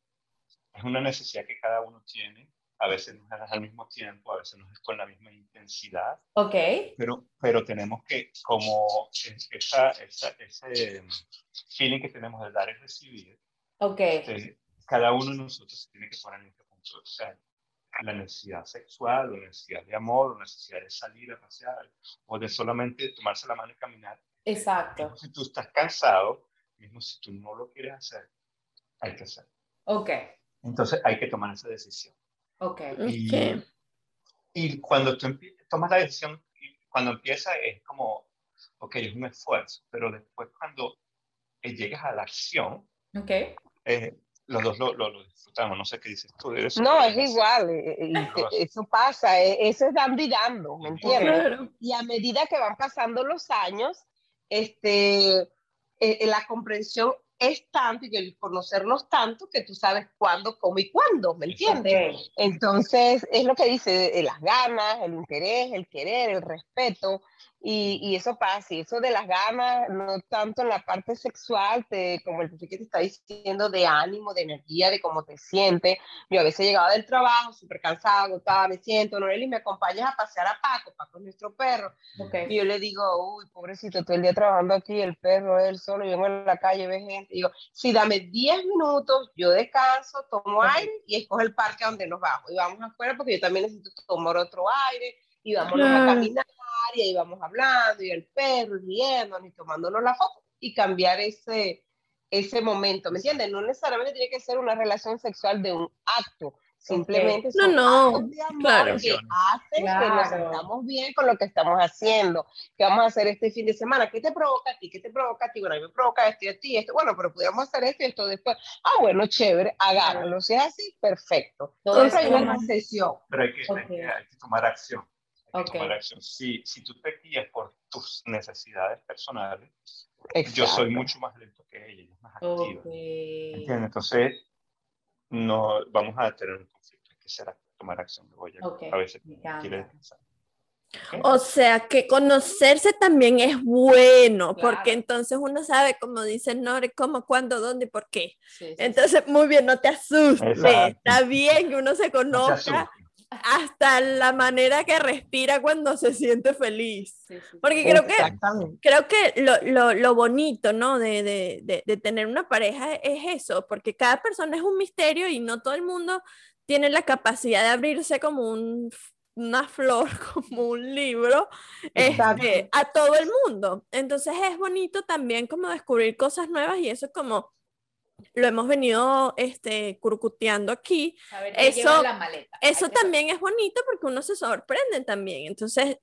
es una necesidad que cada uno tiene. A veces no es al mismo tiempo, a veces no es con la misma intensidad, ok, pero, pero tenemos que, como es- esa, esa, ese feeling que tenemos de dar y recibir, ok, este, cada uno de nosotros se tiene que poner en este punto. O sea, la necesidad sexual, la necesidad de amor, la necesidad de salir a pasear, o de solamente tomarse la mano y caminar. exacto, si tú estás cansado, mismo si tú no lo quieres hacer, hay que hacerlo. ok, Entonces hay que tomar esa decisión. ok, Y, Ok. y cuando tú tomas la decisión, cuando empieza es como, ok, es un esfuerzo, pero después cuando eh, llegas a la acción, ok, eh, los dos lo, lo- lo disfrutamos. No sé qué dices tú. de eso, No, es igual, y eso pasa, eh, eso es dando y dando, ¿me entiendes? Claro. Y a medida que van pasando los años, este, eh, eh, la comprensión es tanto y el conocernos tanto que tú sabes cuándo, cómo y cuándo, ¿me entiendes? Entonces, es lo que dice, eh, las ganas, el interés, el querer, el respeto, y, y eso pasa, y eso de las ganas, no tanto en la parte sexual, te, como el que te está diciendo, de ánimo, de energía, de cómo te sientes. Yo a veces llegaba del trabajo, súper cansada, agotada, me siento, Noreli, ¿me acompañas a pasear a Paco? Paco es nuestro perro. ok. Y yo le digo, uy, pobrecito, todo el día trabajando aquí, el perro, él solo, yo vengo en la calle, ve gente. Digo, sí, dame 10 minutos, yo descanso, tomo aire y escoge el parque a donde nos vamos. Y vamos afuera porque yo también necesito tomar otro aire y vámonos Claro. a caminar y ahí vamos hablando y el perro riéndonos y tomándonos la foto y cambiar ese, ese momento, ¿me entiendes? No necesariamente tiene que ser una relación sexual de un acto, simplemente No, son no, actos de amor claro. que hacen que nos Claro. sentamos bien con lo que estamos haciendo. ¿Qué vamos a hacer este fin de semana? ¿Qué te provoca a ti? ¿Qué te provoca a ti? Bueno, a mí me provoca esto y a ti esto. Bueno, pero podríamos hacer esto y esto después. Ah, bueno, chévere, hagámoslo. Si es así, perfecto. Todo Siempre eso hay una es- sesión. Pero hay que, hay Ok. que- hay que tomar acción. Hay que Ok. tomar acción. Si, si tú te guías por tus necesidades personales, yo Exacto. soy mucho más lento que ella, ella es más activa. ¿Entiendes? Entonces, no vamos a tener un conflicto. Hay que ser, tomar acción. Luego ella Ok, a veces quiere descansar. O sea que conocerse también es bueno, porque Claro. entonces uno sabe, como dice Nore, cómo, cuándo, dónde y por qué. Sí, sí, sí. Entonces, muy bien, no te asustes. Exacto. Está bien que uno se No conozca asusten. Hasta la manera que respira cuando se siente feliz. Sí, sí, sí. Porque creo que creo que lo, lo, lo bonito, ¿no? De, de, de, de tener una pareja es eso, porque cada persona es un misterio y no todo el mundo tiene la capacidad de abrirse como un, una flor, [laughs] como un libro, este, a todo el mundo. Entonces es bonito también como descubrir cosas nuevas y eso como lo hemos venido este, curcuteando aquí. Saber qué eso- la maleta. Eso Hay que también es bonito porque uno se sorprende también. Entonces,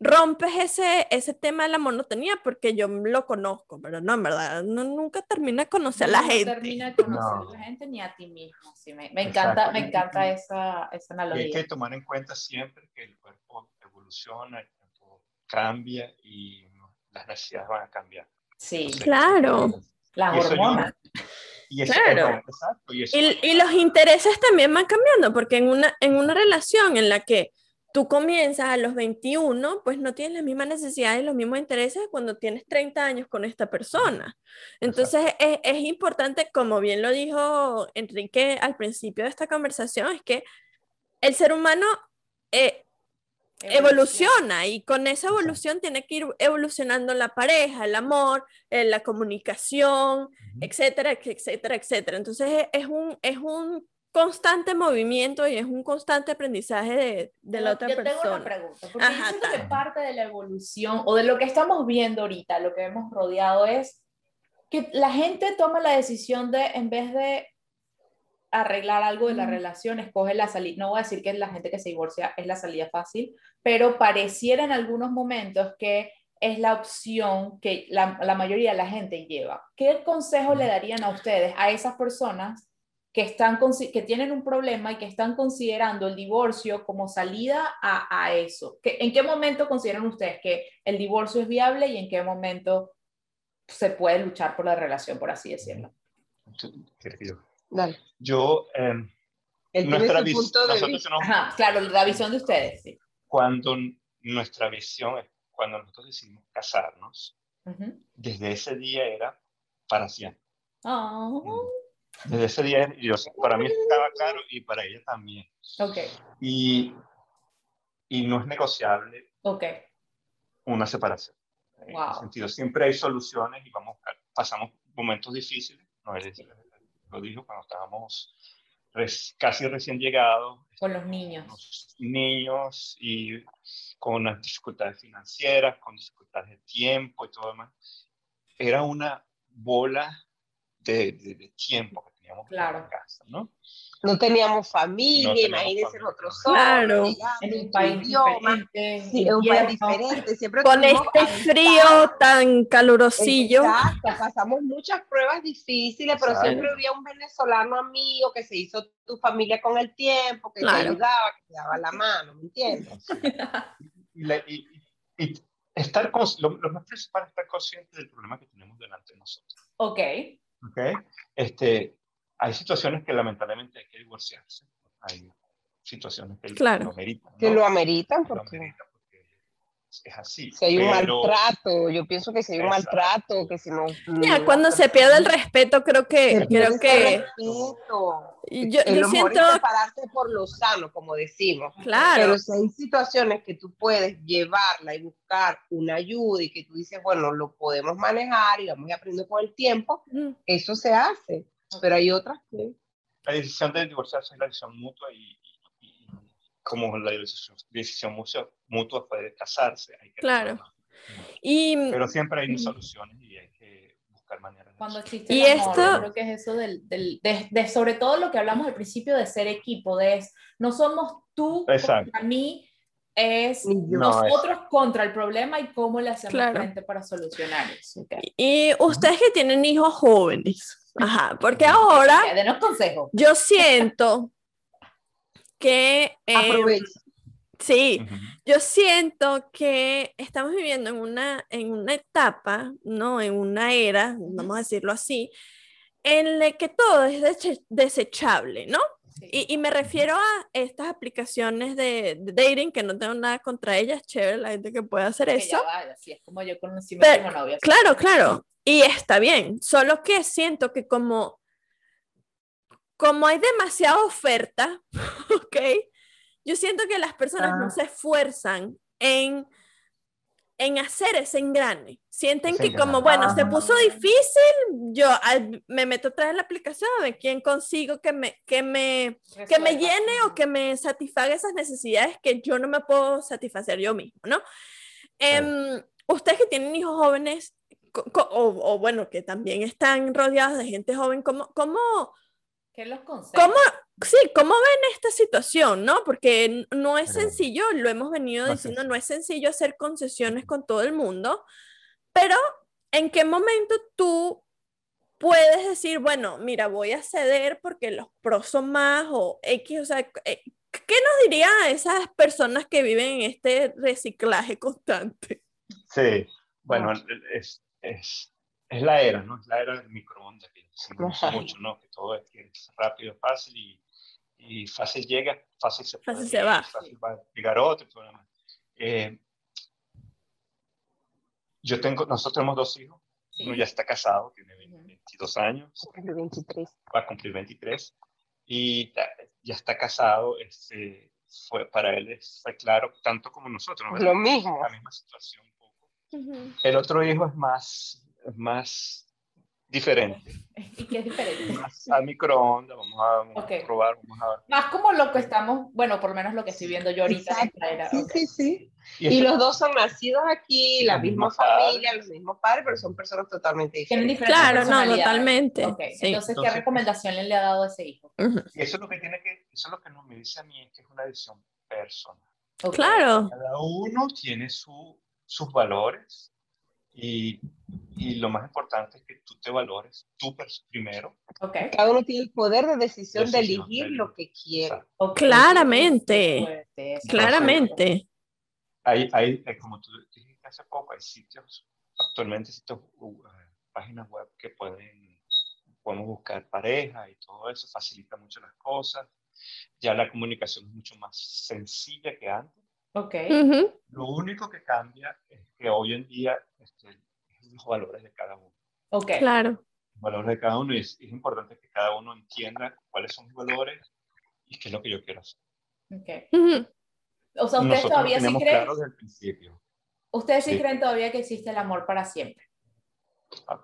rompes ese, ese tema de la monotonía porque yo lo conozco, pero no, en verdad, no, nunca termina de conocer a la no gente. termina de conocer No. a la gente ni a ti mismo. Sí, me, me encanta, me encanta esa, esa Y hay que analogía. tomar en cuenta siempre que el cuerpo evoluciona, el cuerpo cambia y las necesidades van a cambiar. Sí, Entonces, Claro. las hormonas. Y eso, Claro. ajá, exacto, y eso Y, y los intereses también van cambiando, porque en una, en una relación en la que tú comienzas a los 21, pues no tienes las mismas necesidades y los mismos intereses cuando tienes 30 años con esta persona. Entonces es, es importante, como bien lo dijo Enrique al principio de esta conversación, es que el ser humano eh, evoluciona y con esa evolución tiene que ir evolucionando la pareja, el amor, eh, la comunicación, etcétera, etcétera, etcétera. Entonces es un, es un constante movimiento y es un constante aprendizaje de, de la otra yo persona. Tengo una pregunta, porque yo siento que parte de la evolución o de lo que estamos viendo ahorita, lo que hemos rodeado es que la gente toma la decisión de, en vez de arreglar algo de la relación, escoge la salida. No voy a decir que la gente que se divorcia es la salida fácil, pero pareciera en algunos momentos que es la opción que la, la mayoría de la gente lleva. ¿Qué consejo le darían a ustedes, a esas personas que, están, que tienen un problema y que están considerando el divorcio como salida a, a eso? ¿En qué momento consideran ustedes que el divorcio es viable y en qué momento se puede luchar por la relación, por así decirlo? Dale. Yo, eh, nuestra visión, claro, la visión de ustedes. Sí. Cuando nuestra visión es cuando nosotros decidimos casarnos, desde ese día era para siempre. Oh. Desde ese día, yo, para mí estaba claro y para ella también. Okay. Y, y no es negociable okay. una separación. En ese sentido, siempre hay soluciones y vamos, pasamos momentos difíciles. No es lo dijo cuando estábamos casi recién llegados. Con los niños. Los niños y con unas dificultades financieras, con dificultades de tiempo y todo demás. Era una bola de, de, tiempo que teníamos claro. casa, ¿no? No teníamos familia, no imagínense nosotros solos. Claro. En un país diferente. Sí, en un país diferente. Siempre Con este frío tan calurosillo. Exacto, pasamos muchas pruebas difíciles, pero siempre había un venezolano amigo que se hizo tu familia con el tiempo, que claro. te ayudaba, que te daba la mano, ¿me entiendes? y, y, y, estar con, lo, lo, más principal es estar consciente del problema que tenemos delante de nosotros. Ok. Ok. Este, hay situaciones que lamentablemente hay que divorciarse. Hay situaciones que claro. lo ameritan. ¿no? Que lo ameritan Lo porque, ameritan porque es así. si hay un pero- maltrato, yo pienso que si hay un Exacto. maltrato, que si no... Ya, no- cuando se pierde el respeto, creo que, se creo que, el respeto. y yo, yo siento, es separarse por lo sano, como decimos. claro, Pero si hay situaciones que tú puedes llevarla y buscar una ayuda y que tú dices, bueno, lo podemos manejar y vamos aprendiendo con el tiempo, Mm, eso se hace. Pero hay otras que... La decisión de divorciarse es la decisión mutua y, y- y como la decisión, decisión mutua, mutua puede casarse. Hay que Claro. y Pero siempre hay soluciones y hay que buscar maneras. de Cuando existe Y el amor, esto- yo creo que es eso del, del- de, de sobre todo lo que hablamos al principio de ser equipo, de es, no somos tú Exacto. contra mí, es. No, nosotros contra el problema y cómo le hacemos Claro. frente para solucionar eso. ok. y ustedes que tienen hijos jóvenes, ajá, porque ahora Denos consejos. yo siento que, eh, Aprovecha. sí, yo siento que estamos viviendo en una, en una etapa, ¿no? En una era, vamos a decirlo así, en la que todo es desechable, ¿no? Sí. Y, y me refiero a estas aplicaciones de, de dating, que no tengo nada contra ellas, chévere la gente que puede hacer Que eso. ya va, así es como yo conocí a mi novio. Claro, claro, y está bien, solo que siento que como, como hay demasiada oferta, [laughs] ¿ok? Yo siento que las personas no Ah. se esfuerzan en, en hacer ese engrane. Sienten que como, bueno, se Ah. puso difícil, yo al- me meto vez en la aplicación a ver quién consigo que me, que me, que me llene o que me satisfaga esas necesidades que yo no me puedo satisfacer yo mismo, ¿no? Em, ustedes que tienen hijos jóvenes, o, o bueno, que también están rodeados de gente joven, ¿cómo, cómo, ¿Qué los cómo, sí, cómo ven esta situación, no? Porque no es sencillo, lo hemos venido No es diciendo, sencillo. no es sencillo hacer concesiones con todo el mundo, pero ¿en qué momento tú puedes decir, bueno, mira, voy a ceder porque los pros son más o X, o sea, eh, ¿qué nos dirían a esas personas que viven en este reciclaje constante? Sí, bueno, es, es, es la era, ¿no? Es la era del microondas que Ajá. mucho, ¿no? Que todo es, que es rápido, fácil y, y fácil llega, fácil se, Fácil puede se va. Fácil va a llegar otro. Eh, yo tengo, nosotros tenemos dos hijos. Sí. Uno ya está casado, tiene 20 Ujú. 22 años, El 23. va a cumplir 23 y ya, ya está casado. Este, fue, para él fue claro, tanto como nosotros. ¿no? Lo mismo. La misma situación poco. El otro hijo es más, más diferente. [laughs] ¿Y qué es diferente? Más al microondas, vamos a, vamos a Ok. probar, vamos a... Más como lo que estamos, bueno, por lo menos lo que estoy viendo yo ahorita. era, Sí, ok. sí, sí. Y Y los dos son nacidos aquí, la Los misma padres. familia, los mismos padres, pero son personas totalmente diferentes. diferentes Claro, no, totalmente. Ok, sí. Entonces, ¿qué recomendación le ha dado a ese hijo? Ujú. y eso es lo que tiene que, eso es lo que nos me dice a mí, es que es una decisión personal. Claro, Cada uno tiene su, sus valores y, y lo más importante es que tú te valores tú primero. Ok. Cada uno tiene el poder de decisión, de Decisión, elegir de- lo que quiere. Exacto. ok. Claramente. Eso. claramente. Hay, hay, eh, como tú dijiste hace poco, hay sitios, actualmente sitios, uh, eh, páginas web que pueden, podemos buscar pareja y todo eso, facilita mucho las cosas. Ya la comunicación es mucho más sencilla que antes. Ok. Ujú. Lo único que cambia es que hoy en día este, es los valores de cada uno. Ok. Claro. Los valores de cada uno y es, es importante que cada uno entienda cuáles son mis valores y qué es lo que yo quiero hacer. ok. Ujú. O sea, ¿ustedes Nosotros todavía sí creen, claro desde el principio. ustedes sí, Sí. creen todavía que existe el amor para siempre?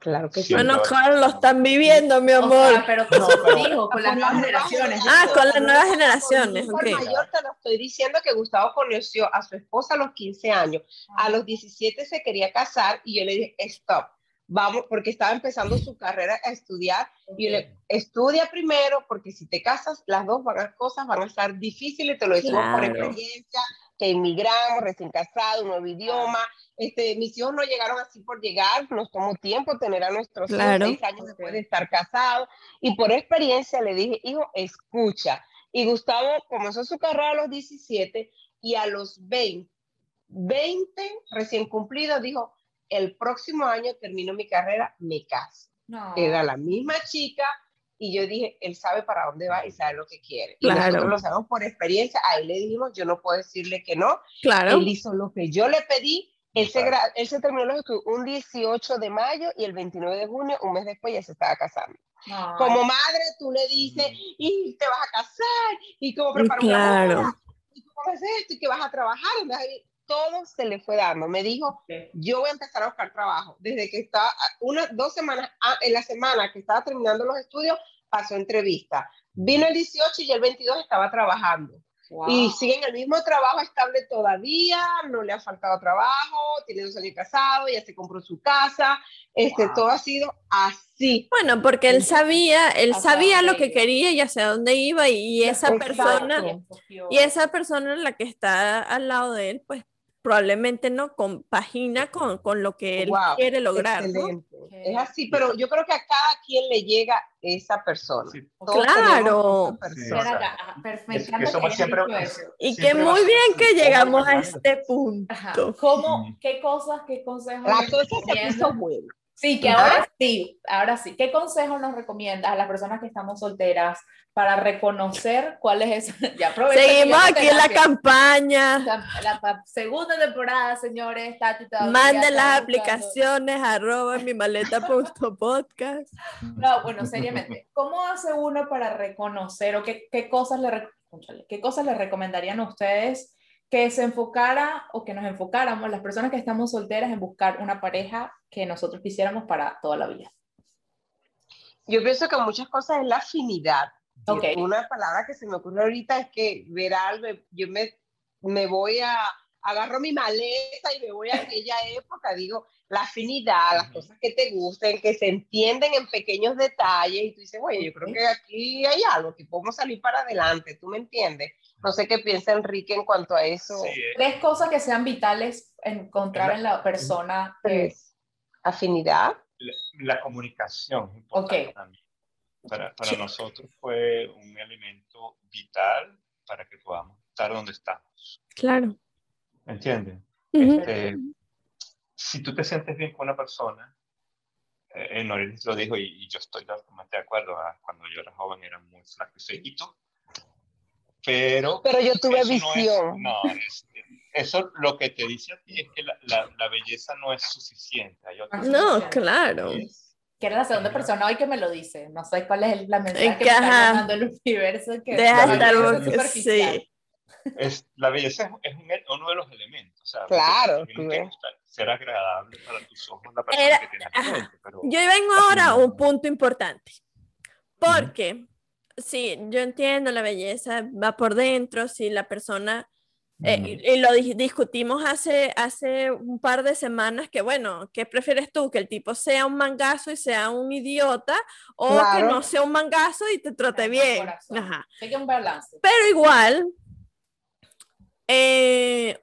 Claro que sí. Bueno, claro, lo están viviendo, mi O amor. sea, pero con No, sus pero- hijos, con las nuevas generaciones. Ah, con las nuevas generaciones, Por ok. mayor te lo estoy diciendo que Gustavo conoció a su esposa a los 15 años. A los 17 se quería casar y yo le dije, stop, vamos, porque estaba empezando su carrera a estudiar. Y yo le estudia primero, porque si te casas, las dos van a- cosas van a estar difíciles, te lo decimos por Claro. experiencia, que emigramos, recién casados, nuevo idioma. Este, mis hijos no llegaron así por llegar, nos tomó tiempo tener a nuestros Claro. seis años después de estar casados. Y por experiencia le dije, hijo, escucha. Y Gustavo comenzó su carrera a los 17 y a los 20, 20 recién cumplidos, dijo, el próximo año termino mi carrera, me caso. No. Era la misma chica y yo dije, él sabe para dónde va y sabe lo que quiere. Y Claro. nosotros lo sabemos por experiencia, a él le dijimos, yo no puedo decirle que no, Claro. él hizo lo que yo le pedí, él se, Exacto. gra- él se terminó los estudios un 18 de mayo y el 29 de junio, un mes después, ya se estaba casando. Ay, Como madre, tú le dices, y te vas a casar, y cómo preparar una Claro. boda, y cómo es esto, y que vas a trabajar. y vas a ir. Todo se le fue dando. Me dijo, yo voy a empezar a buscar trabajo. Desde que estaba, una, dos semanas, ah, en la semana que estaba terminando los estudios, pasó entrevista. Vino el 18 y el 22 estaba trabajando. Wow. Y sigue en el mismo trabajo estable todavía, no le ha faltado trabajo, tiene dos años casado, ya se compró su casa, este, Wow. todo ha sido así. Bueno, porque él sabía, él sabía lo que iba. quería y hacia dónde iba y esa Exacto. persona y esa persona la que está al lado de él, pues probablemente no compagina con, con lo que él Wow, quiere lograr, Es así, pero yo creo que a cada quien le llega esa persona. Sí. Claro. Sí, persona. Es- que somos siempre- eso. Y que Siempre muy bien que llegamos a este punto. ¿Cómo, qué cosas, qué consejos La cosa se puso buena. Sí, que ahora sí, ahora sí. ¿Qué consejos nos recomiendas a las personas que estamos solteras para reconocer cuál es esa? [laughs] Ya Seguimos aquí en la campaña. La, la segunda temporada, señores. Tati Manden las aplicaciones arroba mi maleta punto podcast. [laughs] No, bueno, seriamente. ¿Cómo hace uno para reconocer o qué, qué cosas le qué cosas le recomendarían a ustedes que se enfocara o que nos enfocáramos las personas que estamos solteras en buscar una pareja que nosotros quisiéramos para toda la vida? Yo pienso que muchas cosas es la afinidad. Ok. Una palabra que se me ocurre ahorita es que ver algo, yo me, me voy a, agarro mi maleta y me voy a aquella [laughs] época, digo, la afinidad, las cosas que te gusten, que se entienden en pequeños detalles y tú dices, oye, yo creo que aquí hay algo, que podemos salir para adelante, ¿tú me entiendes? No sé qué piensa Enrique en cuanto a eso. Sí, eh, Tres cosas que sean vitales encontrar en la persona. Tres. Afinidad, la, la comunicación importante Ok. también. Para, para nosotros fue un elemento vital para que podamos estar donde estamos. Claro. ¿Me entiendes? Ujú. Este, si tú te sientes bien con una persona, eh, Noris lo dijo y, y yo estoy totalmente de acuerdo, ah, cuando yo era joven era muy flaco y pero... pero yo tuve eso no es- visión. No, es- eso lo que te dice a ti es que la, la, la belleza no es suficiente. No, claro. que es- Que era la segunda persona hoy que me lo dice. No sé cuál es el- la mensaje Es que que, me está mandando el universo. Que Deja estar sí. es, la belleza es, es un- uno de los elementos. O sea, Claro, tiene ser agradable para tus ojos la persona Era- que tienes frente, pero Yo vengo ahora a un punto importante. Porque, sí, yo entiendo la belleza va por dentro, si la persona, eh, y, y lo di- discutimos hace, hace un par de semanas, que bueno, ¿qué prefieres tú? Que el tipo sea un mangazo y sea un idiota, o que Claro. no sea un mangazo y te trate bien. Ajá. Hay que un balance. Pero igual, eh,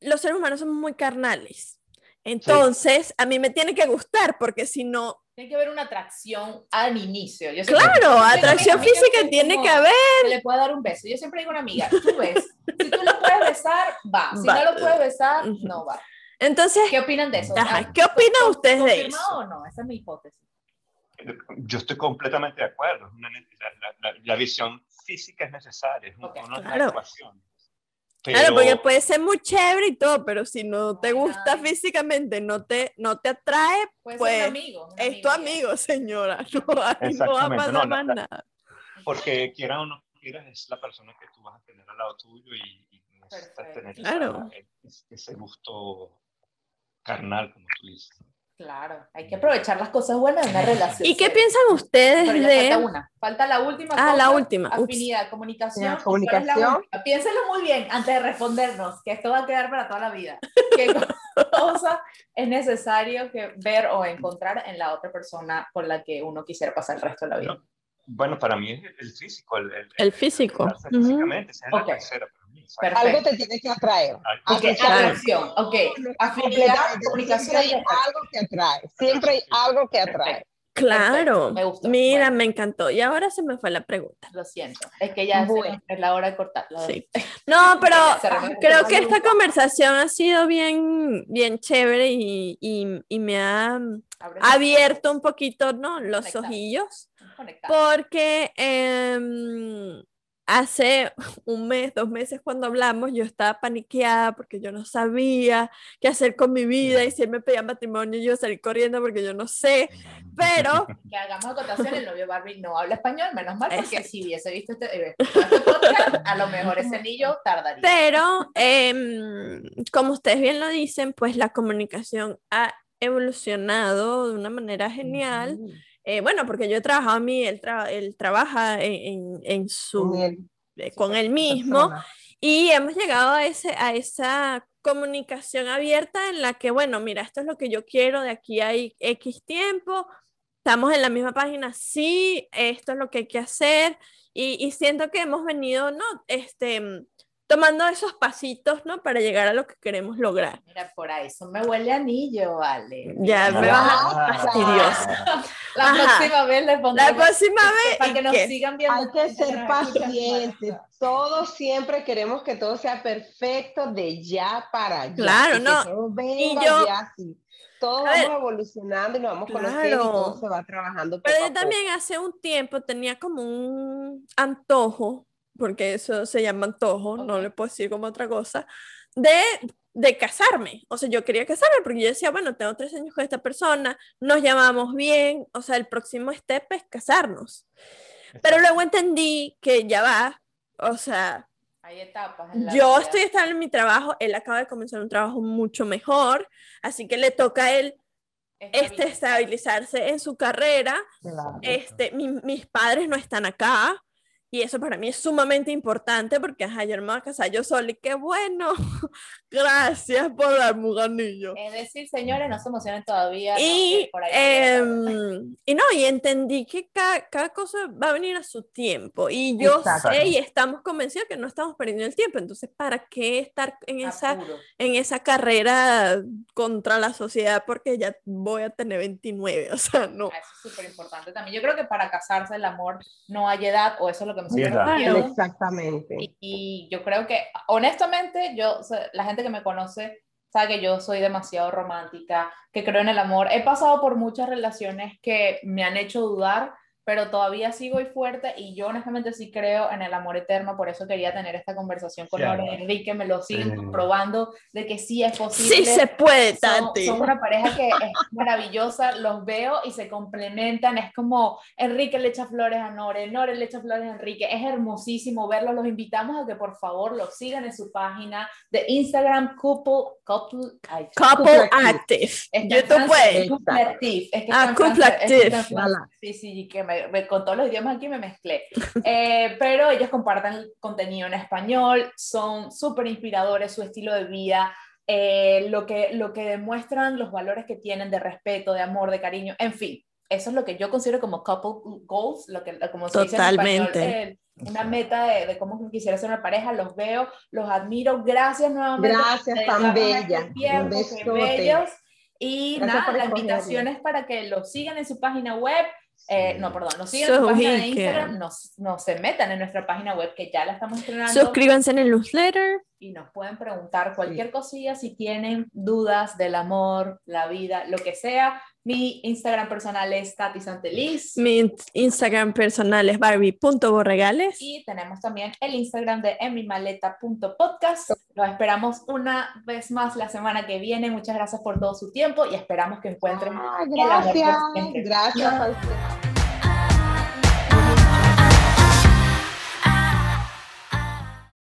los seres humanos somos muy carnales. Entonces, a mí me tiene que gustar, porque si no, Tiene que haber una atracción al inicio. Yo claro, atracción amigas física tiene que haber. que le puede dar un beso. Yo siempre digo a una amiga, tú ves, si tú lo puedes besar, va. Si Va. no lo puedes besar, no va. Entonces, ¿Qué opinan de eso? Ajá, Ah, ¿qué opinan ¿con- ustedes de confirmado eso? o no? Esa es mi hipótesis. yo estoy completamente de acuerdo. una la, la- la- la visión física es necesaria, es un- Ok, una claro. Claro, porque puede ser muy chévere y todo, pero si no te gusta físicamente, no te, no te atrae, Puede Pues, ser un amigo. un es tu amigo, [laughs] señora. No, va a Exactamente, pasar no, más nada. Porque quiera o no quieras, es la persona que tú vas a tener al lado tuyo y, y necesitas tener Claro. esa- ese, ese gusto carnal, como tú dices. Claro, hay que aprovechar las cosas buenas de una [laughs] relación. ¿Y qué piensan ustedes Pero ya falta de... una. Falta la última. Ah, la última, ups. Afinidad, comunicación. Ya, ¿Y cuál es la comunicación. última? Piénsenlo muy bien antes de respondernos, que esto va a quedar para toda la vida. ¿Qué [laughs] cosa es necesario que ver o encontrar en la otra persona con la que uno quisiera pasar el resto de la vida? Bueno, para mí es el físico. El, el- El físico. aceptarse Ujú. Físicamente, esa es Ok. la tercera para mí. ¿sabes? Perfecto. Algo te tiene que atraer. Algo- Ok, Aunque sea- atracción, ok. Afinidad, Completamente. comunicación. Siempre hay algo que atrae. Siempre hay algo que atrae. Claro. me gustó. Mira, Bueno. me encantó. Y ahora se me fue la pregunta. Lo siento, es que ya Bueno. es la hora de cortar. Sí. [laughs] No, [laughs] pero creo que esta conversación ha sido bien, bien chévere y, y- y me ha abierto un poquito, ¿no? Los Conectado. ojillos. Conectado. Porque em, hace un mes, dos meses cuando hablamos, yo estaba paniqueada porque yo no sabía qué hacer con mi vida y si él me pedía matrimonio yo salir corriendo porque yo no sé, pero [laughs] que hagamos acotación, el novio Barbie no habla español, menos mal, porque si hubiese visto este, eh, este podcast, a lo mejor ese anillo tardaría. Pero, em, como ustedes bien lo dicen, pues la comunicación ha evolucionado de una manera genial. Eh, bueno, porque yo he trabajado a mí, él, tra- él trabaja en, en- en su, Con él, eh, con él mismo persona. y hemos llegado a, ese, a esa comunicación abierta en la que, bueno, mira, esto es lo que yo quiero de aquí a X tiempo, estamos en la misma página, sí, esto es lo que hay que hacer y, y siento que hemos venido, ¿no? Este, tomando esos pasitos, ¿no? Para llegar a lo que queremos lograr. Mira, por ahí, eso me huele a anillo, vale. Ya me vas a fastidiosa. [laughs] La Ajá. próxima vez les pondré La próxima vez, para ¿y que nos qué? sigan viendo. Hay que ser pacientes. Todos siempre queremos que todo sea perfecto de ya para allá. Claro, y que no. todo venga yo- ya así. Todos A ver, vamos evolucionando y nos vamos conociendo y claro. todo se va trabajando. Pero poco yo también hace un tiempo tenía como un antojo, porque eso se llama antojo, no Ok. le puedo decir como otra cosa, de, de casarme. O sea, yo quería casarme porque yo decía, bueno, tengo tres años con esta persona, nos llamamos bien, o sea, el próximo step es casarnos. Pero luego entendí que ya va, o sea, Hay etapas. en la yo vida. estoy estable en mi trabajo, él acaba de comenzar un trabajo mucho mejor, así que le toca a él este, estabilizarse en su carrera. Claro. Este, mi- mis padres no están acá y eso para mí es sumamente importante porque ajá, yo no me voy a casar yo sola y qué bueno. [laughs] Gracias por darme un anillo. Es decir, señores, no se emocionen todavía. no, Y, que por ahí em, y no, y entendí que cada, cada cosa va a venir a su tiempo. Y yo Exacto. sé y estamos convencidos que no estamos perdiendo el tiempo. Entonces, ¿para qué estar en esa, en esa carrera contra la sociedad? Porque ya voy a tener 29. [laughs] O sea, no. Ah, Eso es súper importante también. Yo creo que para casarse el amor no hay edad, o eso es lo que. Exactamente. Y, y yo creo que, honestamente, yo, o sea, la gente que me conoce sabe que yo soy demasiado romántica, que creo en el amor. He pasado por muchas relaciones que me han hecho dudar pero todavía sigo y fuerte y yo honestamente sí creo en el amor eterno, por eso quería tener esta conversación con Claro. Enrique, me lo siguen Sí. comprobando de que sí es posible. Sí se puede, Son, Tati. son una pareja que es [laughs] maravillosa, los veo y se complementan, es como Enrique le echa flores a Nore, Nore le echa flores a Enrique, es hermosísimo verlos, los invitamos a que por favor los sigan en su página de Instagram, couple, couple, ay, Couple Couple Active. YouTube puede. couple active, es que Ah, couple active. Sí, sí, que me, me- con todos los idiomas aquí me mezclé. [laughs] Eh, pero ellos comparten contenido en español, son súper inspiradores, su estilo de vida, eh, lo, que, lo que demuestran, los valores que tienen de respeto, de amor, de cariño, en fin. Eso es lo que yo considero como couple goals, lo que, como se dice en español, Totalmente. eh, una meta de, de cómo quisiera ser una pareja, los veo, los admiro, gracias nuevamente. Gracias, tan este bella. Un tiempo, bellos. Y Gracias nada, la invitación es para que los sigan en su página web. Eh, no, perdón, nos sigan en su página de Instagram, nos, nos se metan en nuestra página web que ya la estamos estrenando Suscríbanse en el newsletter. y nos pueden preguntar cualquier cosilla si tienen dudas del amor, la vida, lo que sea. Mi Instagram personal es Tati Santeliz Mi in- Instagram personal es barbie.borregales. y tenemos también el Instagram de enmimaleta.podcast. Los esperamos una vez más la semana que viene. Muchas gracias por todo su tiempo y esperamos que encuentren Ah, el amor por gracias,